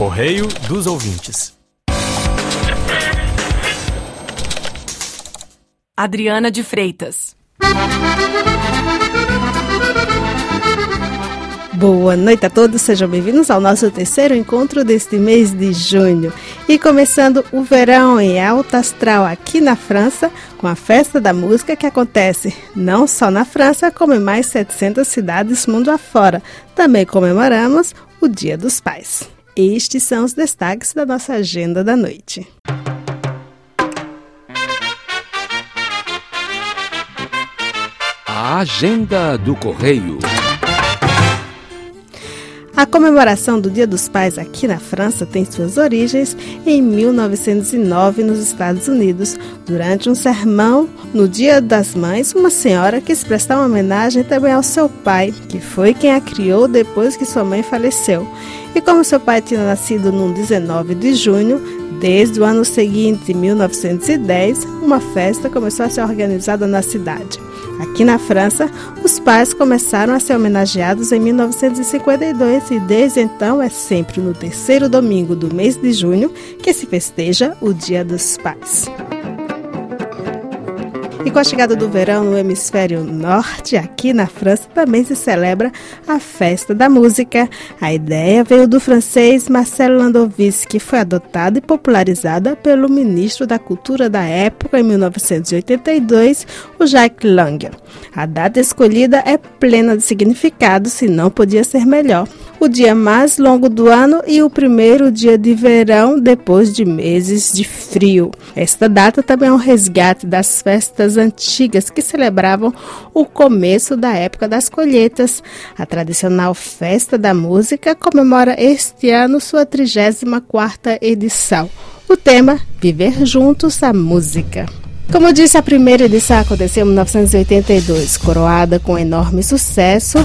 Correio dos Ouvintes. Adriana de Freitas. Boa noite a todos, sejam bem-vindos ao nosso terceiro encontro deste mês de junho. E começando o verão em alta astral aqui na França, com a Festa da Música que acontece não só na França, como em mais 700 cidades mundo afora. Também comemoramos o Dia dos Pais. Estes são os destaques da nossa agenda da noite. A Agenda do Correio. A comemoração do Dia dos Pais aqui na França tem suas origens em 1909 nos Estados Unidos. Durante um sermão no Dia das Mães, uma senhora quis prestar uma homenagem também ao seu pai, que foi quem a criou depois que sua mãe faleceu. E como seu pai tinha nascido no 19 de junho, desde o ano seguinte, 1910, uma festa começou a ser organizada na cidade. Aqui na França, os pais começaram a ser homenageados em 1952 e desde então é sempre no terceiro domingo do mês de junho que se festeja o Dia dos Pais. E com a chegada do verão no hemisfério norte, aqui na França também se celebra a festa da música. A ideia veio do francês Marcel Landowski, que foi adotada e popularizada pelo ministro da Cultura da época, em 1982, o Jacques Lang. A data escolhida é plena de significado, se não podia ser melhor o dia mais longo do ano e o primeiro dia de verão depois de meses de frio. Esta data também é um resgate das festas antigas que celebravam o começo da época das colheitas. A tradicional Festa da Música comemora este ano sua 34ª edição. O tema: Viver Juntos a Música. Como disse, a primeira edição aconteceu em 1982, coroada com enorme sucesso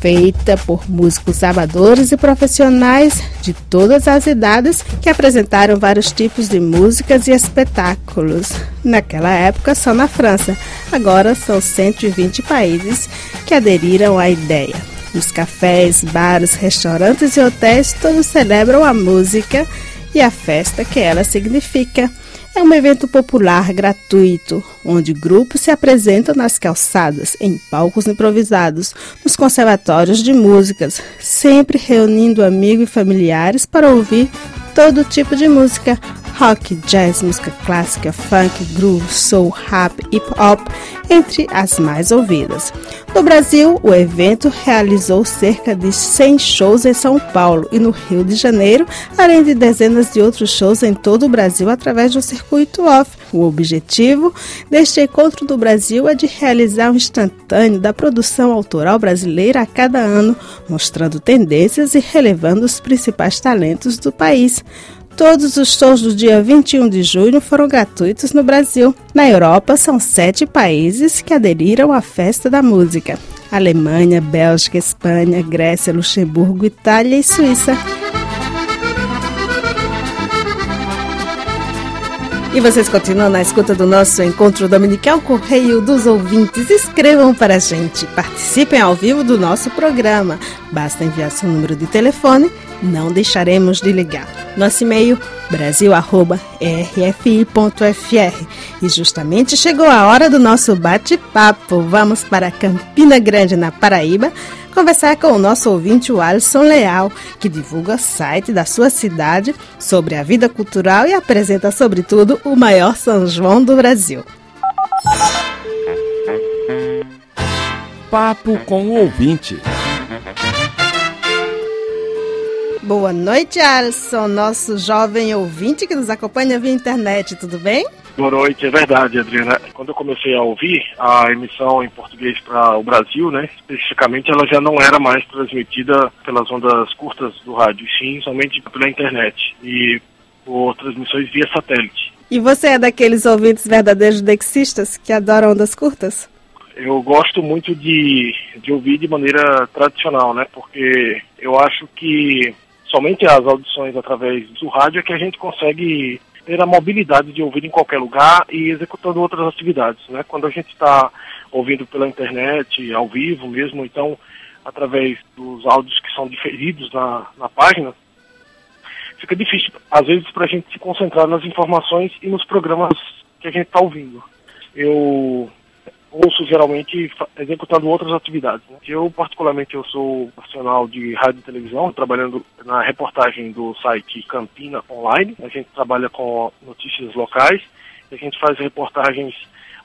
feita por músicos amadores e profissionais de todas as idades que apresentaram vários tipos de músicas e espetáculos. Naquela época, só na França. Agora são 120 países que aderiram à ideia. Nos cafés, bares, restaurantes e hotéis, todos celebram a música e a festa que ela significa. É um evento popular gratuito, onde grupos se apresentam nas calçadas, em palcos improvisados, nos conservatórios de músicas, sempre reunindo amigos e familiares para ouvir todo tipo de música, rock, jazz, música clássica, funk, groove, soul, rap, hip hop, entre as mais ouvidas. No Brasil, o evento realizou cerca de 100 shows em São Paulo e no Rio de Janeiro, além de dezenas de outros shows em todo o Brasil através do circuito off. O objetivo deste encontro do Brasil é de realizar um instantâneo da produção autoral brasileira a cada ano, mostrando tendências e relevando os principais talentos do país. Todos os shows do dia 21 de junho foram gratuitos no Brasil. Na Europa, são sete países que aderiram à festa da música: Alemanha, Bélgica, Espanha, Grécia, Luxemburgo, Itália e Suíça. E vocês continuam na escuta do nosso encontro dominical Correio dos Ouvintes. Escrevam para a gente, participem ao vivo do nosso programa. Basta enviar seu número de telefone, não deixaremos de ligar. Nosso e-mail brasil@rfi.fr. E justamente chegou a hora do nosso bate-papo. Vamos para Campina Grande, na Paraíba, conversar com o nosso ouvinte, o Alisson Leal, que divulga o site da sua cidade sobre a vida cultural e apresenta, sobretudo, o maior São João do Brasil. Papo com o ouvinte. Boa noite, Alisson, nosso jovem ouvinte que nos acompanha via internet, tudo bem? Boa noite, é verdade, Adriana. Quando eu comecei a ouvir a emissão em português para o Brasil, né, especificamente, ela já não era mais transmitida pelas ondas curtas do rádio, sim somente pela internet e por transmissões via satélite. E você é daqueles ouvintes verdadeiros dexistas que adoram ondas curtas? Eu gosto muito de, de ouvir de maneira tradicional, né, porque eu acho que somente as audições através do rádio é que a gente consegue ter a mobilidade de ouvir em qualquer lugar e executando outras atividades, né? Quando a gente está ouvindo pela internet, ao vivo mesmo, então através dos áudios que são diferidos na, na página, fica difícil, às vezes, para a gente se concentrar nas informações e nos programas que a gente está ouvindo. Eu ouço geralmente executando outras atividades. Né? Eu, particularmente, eu sou profissional de rádio e televisão, trabalhando na reportagem do site Campina Online. A gente trabalha com notícias locais, a gente faz reportagens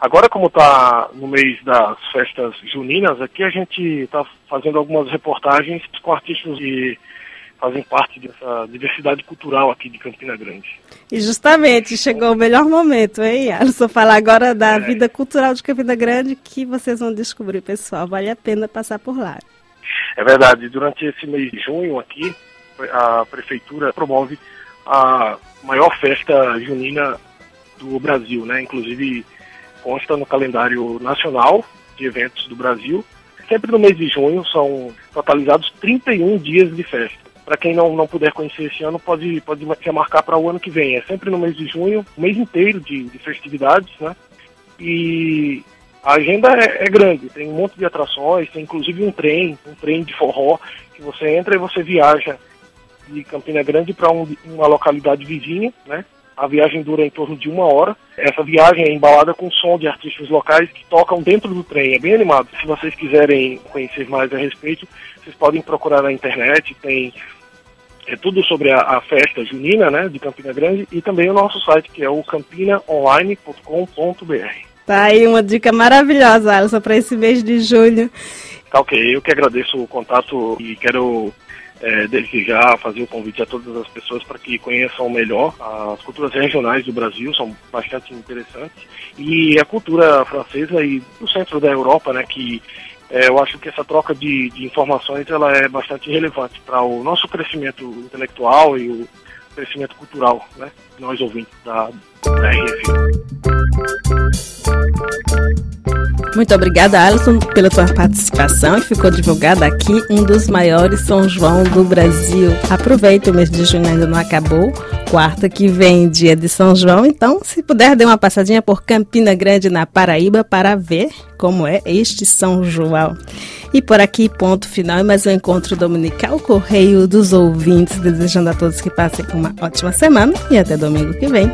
Agora, como está no mês das festas juninas, aqui a gente está fazendo algumas reportagens com artistas que fazem parte dessa diversidade cultural aqui de Campina Grande. E justamente chegou o melhor momento, hein, Alisson? Falar agora da é. vida cultural de Campina Grande que vocês vão descobrir, pessoal. Vale a pena passar por lá. É verdade. Durante esse mês de junho aqui, a prefeitura promove a maior festa junina do Brasil, né? Inclusive consta no calendário nacional de eventos do Brasil. Sempre no mês de junho são totalizados 31 dias de festa. Para quem não, não puder conhecer esse ano, pode, pode marcar para o ano que vem. É sempre no mês de junho, mês inteiro de, de festividades, né? E a agenda é, é, grande, tem um monte de atrações, tem inclusive um trem, um trem de forró, que você entra e você viaja de Campina Grande para um, uma localidade vizinha, né? A viagem dura em torno de uma hora. Essa viagem é embalada com som de artistas locais que tocam dentro do trem. É bem animado. Se vocês quiserem conhecer mais a respeito, vocês podem procurar na internet. Tem é tudo sobre a, a, festa junina, né, de Campina Grande e também o nosso site que é o campinaonline.com.br. Tá aí uma dica maravilhosa, Alisson, para esse mês de julho. Tá ok, eu que agradeço o contato e quero é, desde já fazer o convite a todas as pessoas para que conheçam melhor as culturas regionais do Brasil, são bastante interessantes, e a cultura francesa e do centro da Europa, né, que é, eu acho que essa troca de, de informações ela é bastante relevante para o nosso crescimento intelectual e o crescimento cultural, né, nós ouvintes da, da RFI. Muito obrigada, Alisson, pela tua participação e ficou divulgado aqui um dos maiores São João do Brasil. Aproveita, o mês de junho ainda não acabou. Quarta que vem, dia de São João. Então, se puder, dê uma passadinha por Campina Grande, na Paraíba, para ver como é este São João. E por aqui, ponto final e mais um encontro dominical, Correio dos Ouvintes, desejando a todos que passem uma ótima semana e até domingo que vem.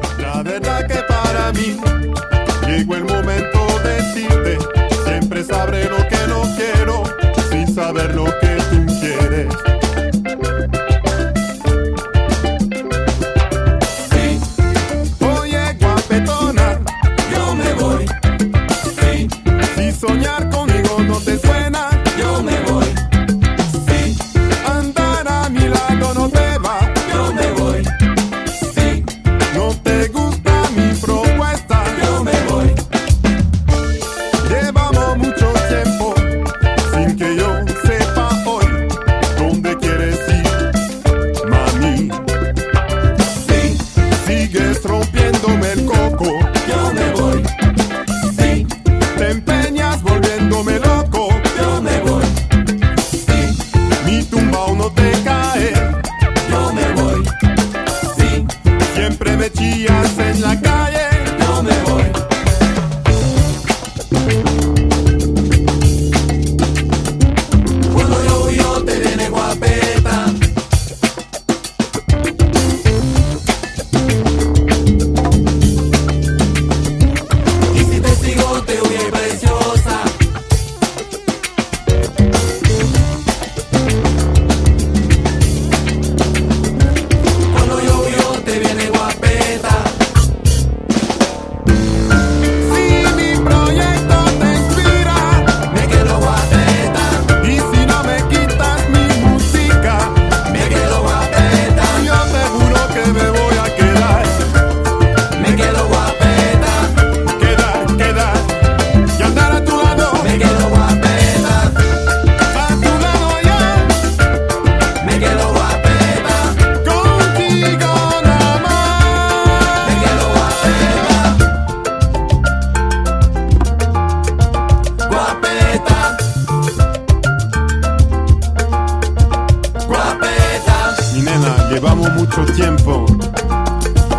Llevamos mucho tiempo.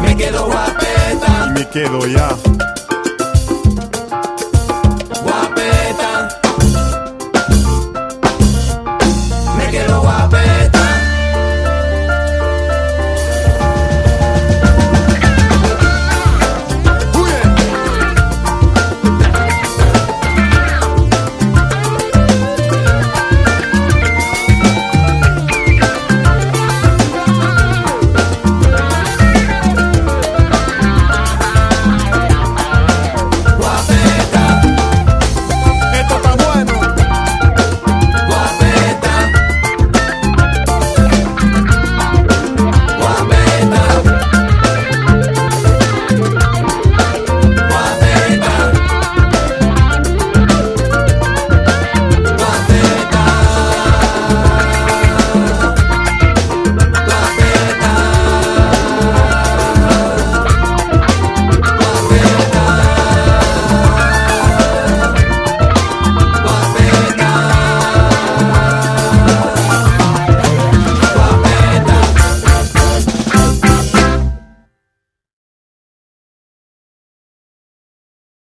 Me quedo guapeta. Y me quedo ya.